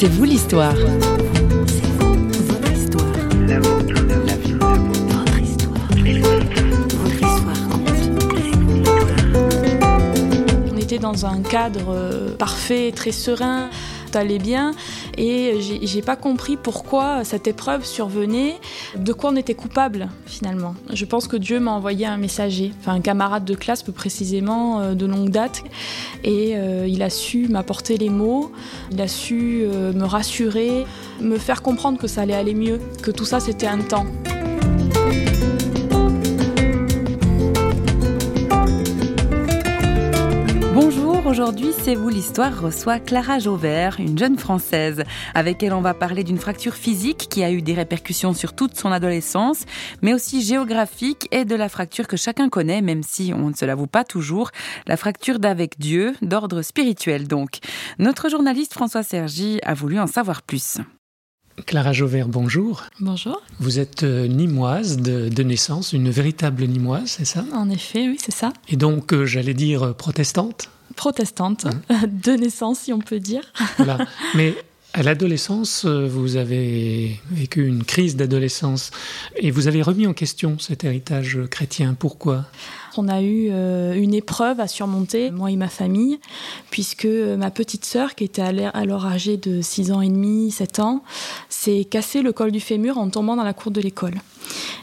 C'est vous l'histoire. On était dans un cadre euh, parfait, très serein, tout allait bien et j'ai pas compris pourquoi cette épreuve survenait, de quoi on était coupable finalement. Je pense que Dieu m'a envoyé un messager, enfin un camarade de classe plus précisément euh, de longue date et euh, il a su m'apporter les mots, il a su euh, me rassurer, me faire comprendre que ça allait aller mieux, que tout ça c'était un temps. Aujourd'hui C'est vous l'histoire reçoit Clara Jauvert, une jeune Française. Avec elle, on va parler d'une fracture physique qui a eu des répercussions sur toute son adolescence, mais aussi géographique et de la fracture que chacun connaît, même si on ne se l'avoue pas toujours, la fracture d'avec Dieu, d'ordre spirituel donc. Notre journaliste François Sergi a voulu en savoir plus. Clara Jauvert, bonjour. Bonjour. Vous êtes euh, nimoise de, de naissance, une véritable nimoise, c'est ça? En effet, oui, c'est ça. Et donc, euh, j'allais dire euh, protestante. Protestante, de naissance si on peut dire. Voilà. Mais à l'adolescence, euh, vous avez vécu une crise d'adolescence et vous avez remis en question cet héritage chrétien. Pourquoi? On a eu euh, une épreuve à surmonter, moi et ma famille, puisque euh, ma petite sœur, qui était alors- âgée de 6 ans et demi, 7 ans, s'est cassé le col du fémur en tombant dans la cour de l'école.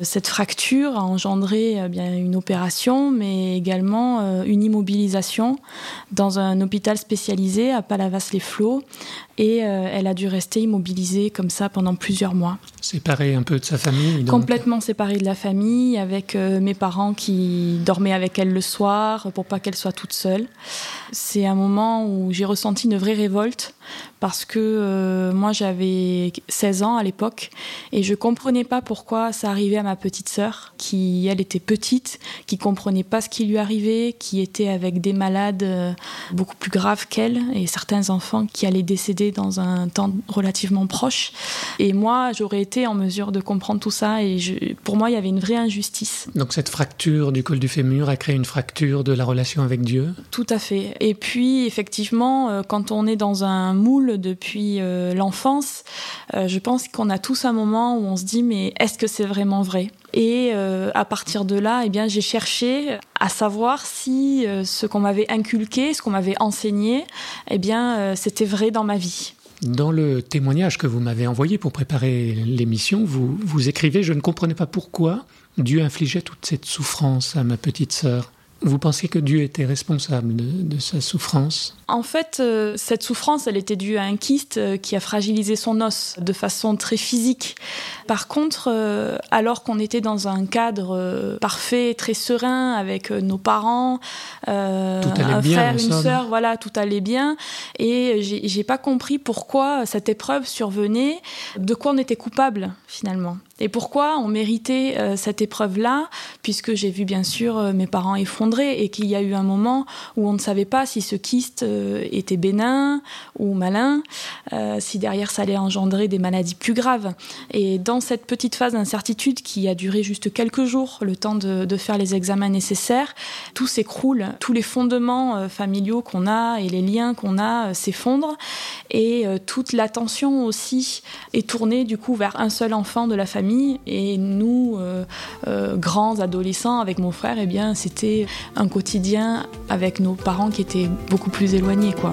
Cette fracture a engendré eh bien, une opération, mais également euh, une immobilisation dans un hôpital spécialisé à Palavas-les-Flots. Et euh, elle a dû rester immobilisée comme ça pendant plusieurs mois. Séparé un peu de sa famille donc. Complètement séparée de la famille, avec euh, mes parents qui dormaient avec elle le soir pour pas qu'elle soit toute seule. C'est un moment où j'ai ressenti une vraie révolte parce que euh, moi j'avais 16 ans à l'époque et je comprenais pas pourquoi ça arrivait à ma petite sœur qui elle était petite, qui comprenait pas ce qui lui arrivait, qui était avec des malades euh, beaucoup plus graves qu'elle et certains enfants qui allaient décéder dans un temps relativement proche. Et moi, j'aurais été en mesure de comprendre tout ça. Et je- pour moi, il y avait une vraie injustice. Donc cette fracture du col du fémur a créé une fracture de la relation avec Dieu? Tout à fait. Et puis, effectivement, euh, quand on est dans un moule depuis euh, l'enfance, euh, je pense qu'on a tous un moment où on se dit, mais est-ce que c'est vraiment vrai? Et euh, à partir de là, eh bien, j'ai cherché à savoir si ce qu'on m'avait inculqué, ce qu'on m'avait enseigné, eh bien, c'était vrai dans ma vie. Dans le témoignage que vous m'avez envoyé pour préparer l'émission, vous, vous écrivez Je ne comprenais pas pourquoi Dieu infligeait toute cette souffrance à ma petite sœur. Vous pensiez que Dieu était responsable de, de sa souffrance? En fait, euh, cette souffrance, elle était due à un kyste euh, qui a fragilisé son os de façon très physique. Par contre, euh, alors qu'on était dans un cadre parfait, très serein, avec nos parents, un bien, frère, une somme. sœur, voilà, tout allait bien. Et j'ai pas compris pourquoi cette épreuve survenait, de quoi on était coupable finalement. Et pourquoi on méritait euh, cette épreuve-là, puisque j'ai vu bien sûr euh, mes parents effondrés et qu'il y a eu un moment où on ne savait pas si ce kyste euh, était bénin ou malin, si derrière ça allait engendrer des maladies plus graves. Et dans cette petite phase d'incertitude qui a duré juste quelques jours, le temps de, faire les examens nécessaires, tout s'écroule, tous les fondements familiaux qu'on a et les liens qu'on a s'effondrent. Et toute l'attention aussi est tournée du coup vers un seul enfant de la famille et nous euh, euh, grands adolescents avec mon frère eh bien c'était un quotidien avec nos parents qui étaient beaucoup plus éloignés quoi.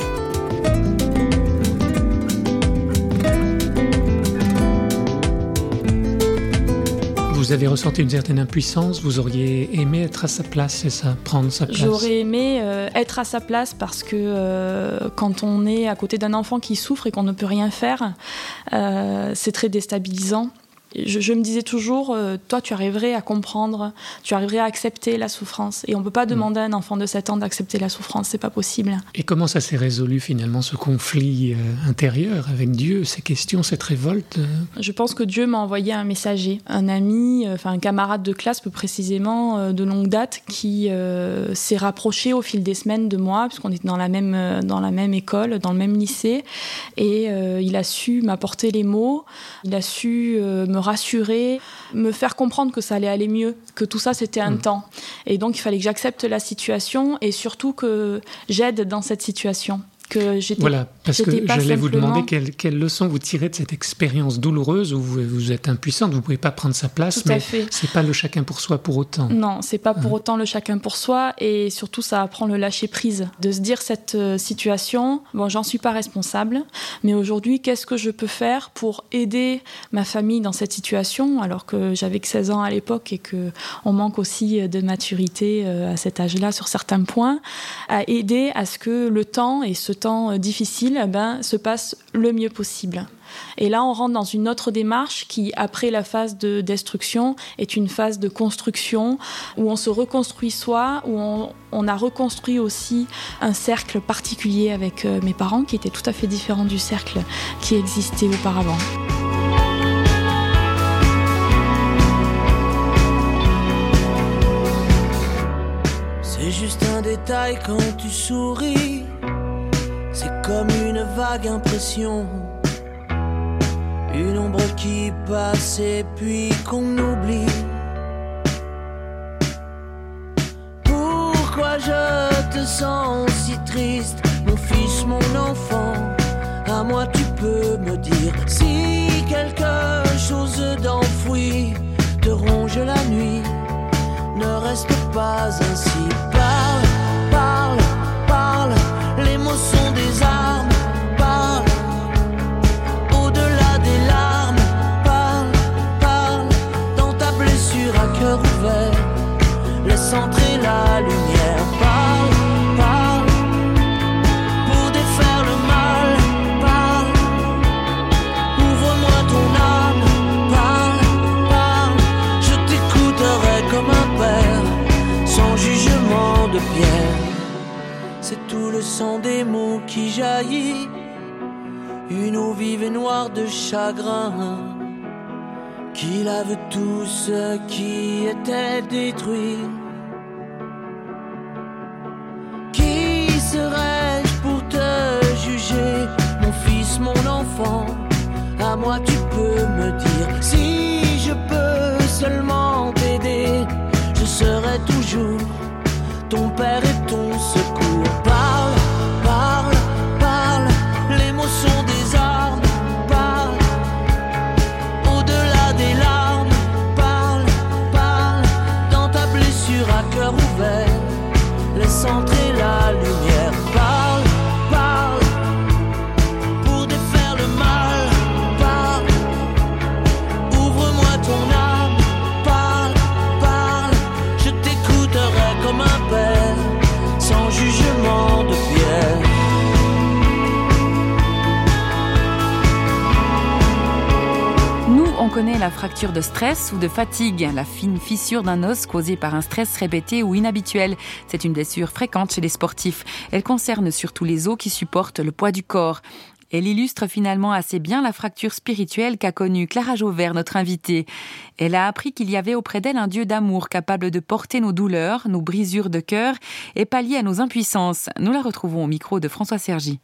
Vous avez ressenti une certaine impuissance, vous auriez aimé être à sa place, c'est ça Prendre sa place? J'aurais aimé euh, être à sa place parce que euh, quand on est à côté d'un enfant qui souffre et qu'on ne peut rien faire, euh, c'est très déstabilisant. Je, je me disais toujours, euh, toi tu arriverais à comprendre, tu arriverais à accepter la souffrance. Et on ne peut pas demander à un enfant de 7 ans d'accepter la souffrance, c'est pas possible. Et comment ça s'est résolu finalement, ce conflit euh, intérieur avec Dieu, ces questions, cette révolte euh, Je pense que Dieu m'a envoyé un messager, un ami, enfin un camarade de classe plus précisément de longue date, qui s'est rapproché au fil des semaines de moi, puisqu'on était dans la même dans la même école, dans le même lycée, et il a su m'apporter les mots, il a su me rassurer, me faire comprendre que ça allait aller mieux, que tout ça c'était un Mm. temps, et donc il fallait que j'accepte la situation et surtout que j'aide dans cette situation que j'étais. Voilà, parce que j'allais vous demander quelle, quelle, leçon vous tirez de cette expérience douloureuse où vous, vous êtes impuissante, vous ne pouvez pas prendre sa place, mais c'est pas le chacun pour soi pour autant. Non, c'est pas pour autant le chacun pour soi, et surtout ça apprend le lâcher prise, de se dire cette euh, situation, bon, j'en suis pas responsable, mais aujourd'hui, qu'est-ce que je peux faire pour aider ma famille dans cette situation, alors que j'avais que 16 ans à l'époque et que on manque aussi de maturité euh, à cet âge-là sur certains points, à aider à ce que le temps et ce temps euh, difficile eh ben, se passe le mieux possible. Et là, on rentre dans une autre démarche qui, après la phase de destruction, est une phase de construction où on se reconstruit soi, où on, a reconstruit aussi un cercle particulier avec euh, mes parents qui était tout à fait différent du cercle qui existait auparavant. C'est juste un détail quand tu souris. Comme une vague impression. Une ombre qui passe et puis qu'on oublie. Pourquoi je te sens si triste, mon fils, mon enfant? À moi tu peux me dire si quelque chose d'enfoui te ronge la nuit. Ne reste pas ainsi. Noire de chagrin. Qui lave tout ce qui était détruit. La fracture de stress ou de fatigue, la fine fissure d'un os causée par un stress répété ou inhabituel. C'est une blessure fréquente chez les sportifs. Elle concerne surtout les os qui supportent le poids du corps. Elle illustre finalement assez bien la fracture spirituelle qu'a connue Clara Jauvert, notre invitée. Elle a appris qu'il y avait auprès d'elle un Dieu d'amour capable de porter nos douleurs, nos brisures de cœur et pallier à nos impuissances. Nous la retrouvons au micro de François Sergi.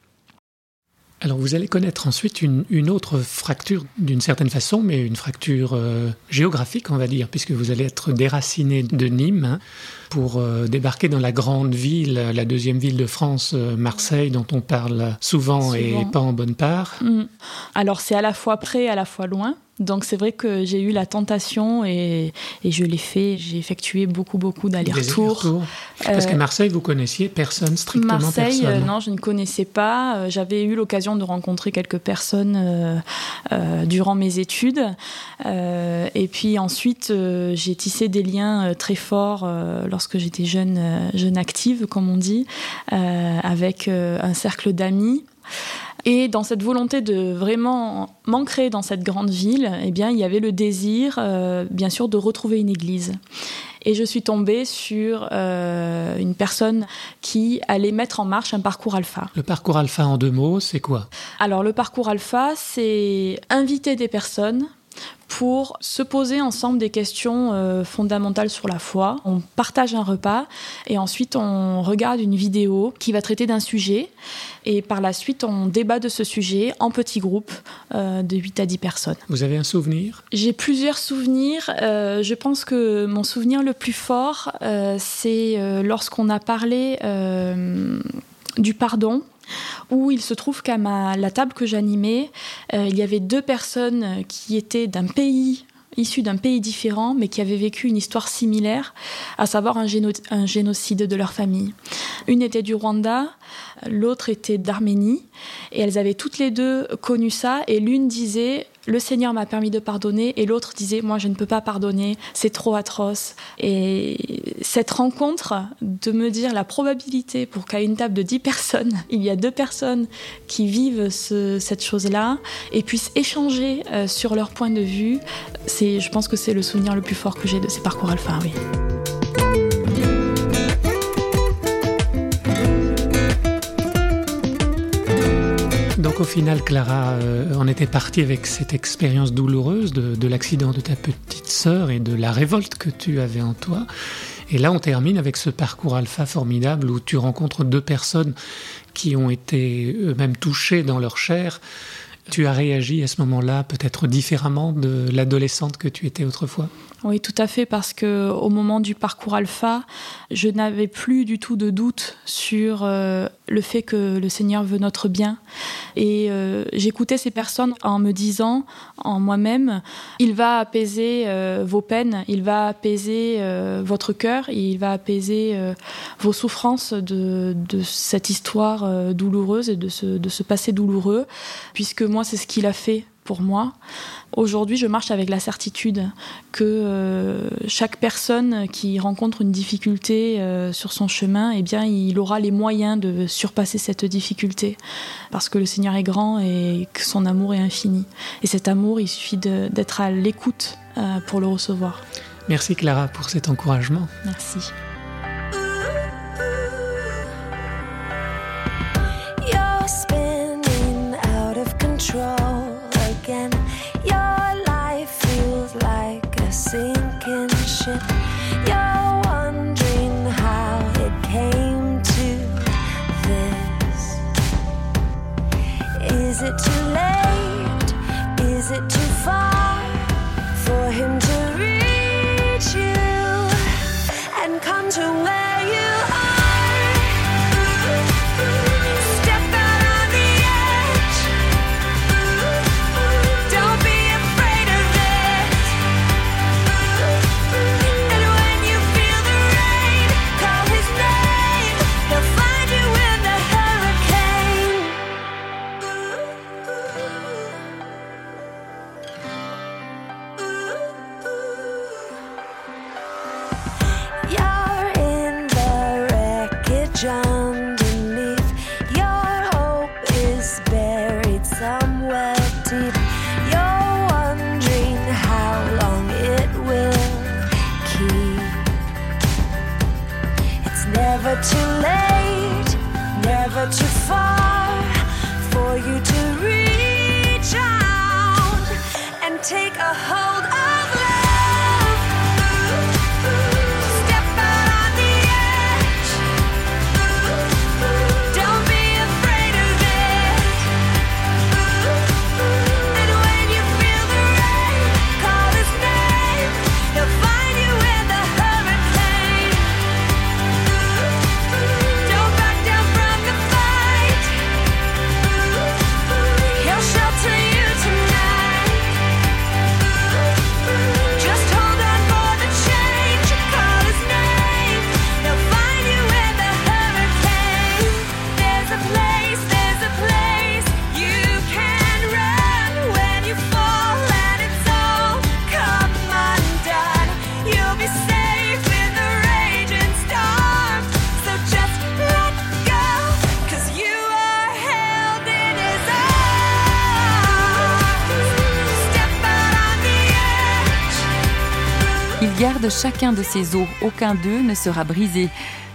Alors vous allez connaître ensuite une, autre fracture d'une certaine façon, mais une fracture euh, géographique on va dire, puisque vous allez être déraciné de Nîmes hein, pour euh, débarquer dans la grande ville, la deuxième ville de France, euh, Marseille, dont on parle souvent, et pas en bonne part. Mm. Alors c'est à la fois près, à la fois loin. Donc c'est vrai que j'ai eu la tentation et, et je l'ai fait. J'ai effectué beaucoup, beaucoup d'allers-retours. allers-retours. Parce Euh, qu'à Marseille, vous connaissiez personne, strictement Marseille, personne. euh, non, je ne connaissais pas. Euh, J'avais eu l'occasion de rencontrer quelques personnes euh, euh, durant mes études. Euh, et puis ensuite, euh, j'ai tissé des liens euh, très forts euh, lorsque j'étais jeune, euh, jeune active, comme on dit, euh, avec euh, un cercle d'amis. Et dans cette volonté de vraiment m'ancrer dans cette grande ville, eh bien, il y avait le désir, euh, bien sûr, de retrouver une église. Et je suis tombée sur euh, une personne qui allait mettre en marche un parcours alpha. Le parcours alpha en deux mots, c'est quoi? Alors le parcours alpha, c'est inviter des personnes pour se poser ensemble des questions euh, fondamentales sur la foi. On partage un repas et ensuite on regarde une vidéo qui va traiter d'un sujet et par la suite on débat de ce sujet en petits groupes euh, de 8 à 10 personnes. Vous avez un souvenir? J'ai plusieurs souvenirs. Euh, je pense que mon souvenir le plus fort, c'est lorsqu'on a parlé du pardon où il se trouve qu'à la table que j'animais, euh, il y avait deux personnes qui étaient d'un pays issus d'un pays différent, mais qui avaient vécu une histoire similaire, à savoir un, un génocide de leur famille. Une était du Rwanda, l'autre était d'Arménie, et elles avaient toutes les deux connu ça, et l'une disait le Seigneur m'a permis de pardonner et l'autre disait moi je ne peux pas pardonner, c'est trop atroce. Et cette rencontre de me dire la probabilité pour qu'à une table de 10 personnes, il y a deux personnes qui vivent cette chose-là et puissent échanger euh, sur leur point de vue, c'est je pense que c'est le souvenir le plus fort que j'ai de ces parcours alpha, oui. Donc au final, Clara, euh, on était parti avec cette expérience douloureuse de, l'accident de ta petite sœur et de la révolte que tu avais en toi. Et là, on termine avec ce parcours alpha formidable où tu rencontres deux personnes qui ont été eux-mêmes touchées dans leur chair. Tu as réagi à ce moment-là peut-être différemment de l'adolescente que tu étais autrefois? Oui, tout à fait, parce que au moment du parcours alpha, je n'avais plus du tout de doute sur euh, le fait que le Seigneur veut notre bien. Et euh, j'écoutais ces personnes en me disant, en moi-même, il va apaiser euh, vos peines, il va apaiser votre cœur, il va apaiser vos souffrances de, cette histoire douloureuse et de ce, de ce passé douloureux, puisque c'est ce qu'il a fait pour moi. Aujourd'hui, je marche avec la certitude que euh, chaque personne qui rencontre une difficulté euh, sur son chemin, eh bien, il aura les moyens de surpasser cette difficulté, parce que le Seigneur est grand et que son amour est infini. Et cet amour, il suffit d'être à l'écoute euh, pour le recevoir. Merci Clara pour cet encouragement. Merci. never too chacun de ses os, aucun d'eux ne sera brisé.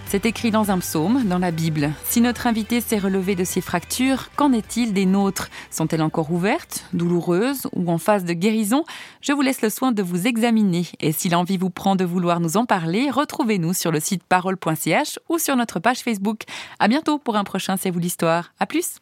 C'est écrit dans un psaume, dans la Bible. Si notre invité s'est relevé de ses fractures, qu'en est-il des nôtres? Sont-elles encore ouvertes, douloureuses ou en phase de guérison? Je vous laisse le soin de vous examiner. Et si l'envie vous prend de vouloir nous en parler, retrouvez-nous sur le site parole.ch ou sur notre page Facebook. À bientôt pour un prochain C'est vous l'histoire. À plus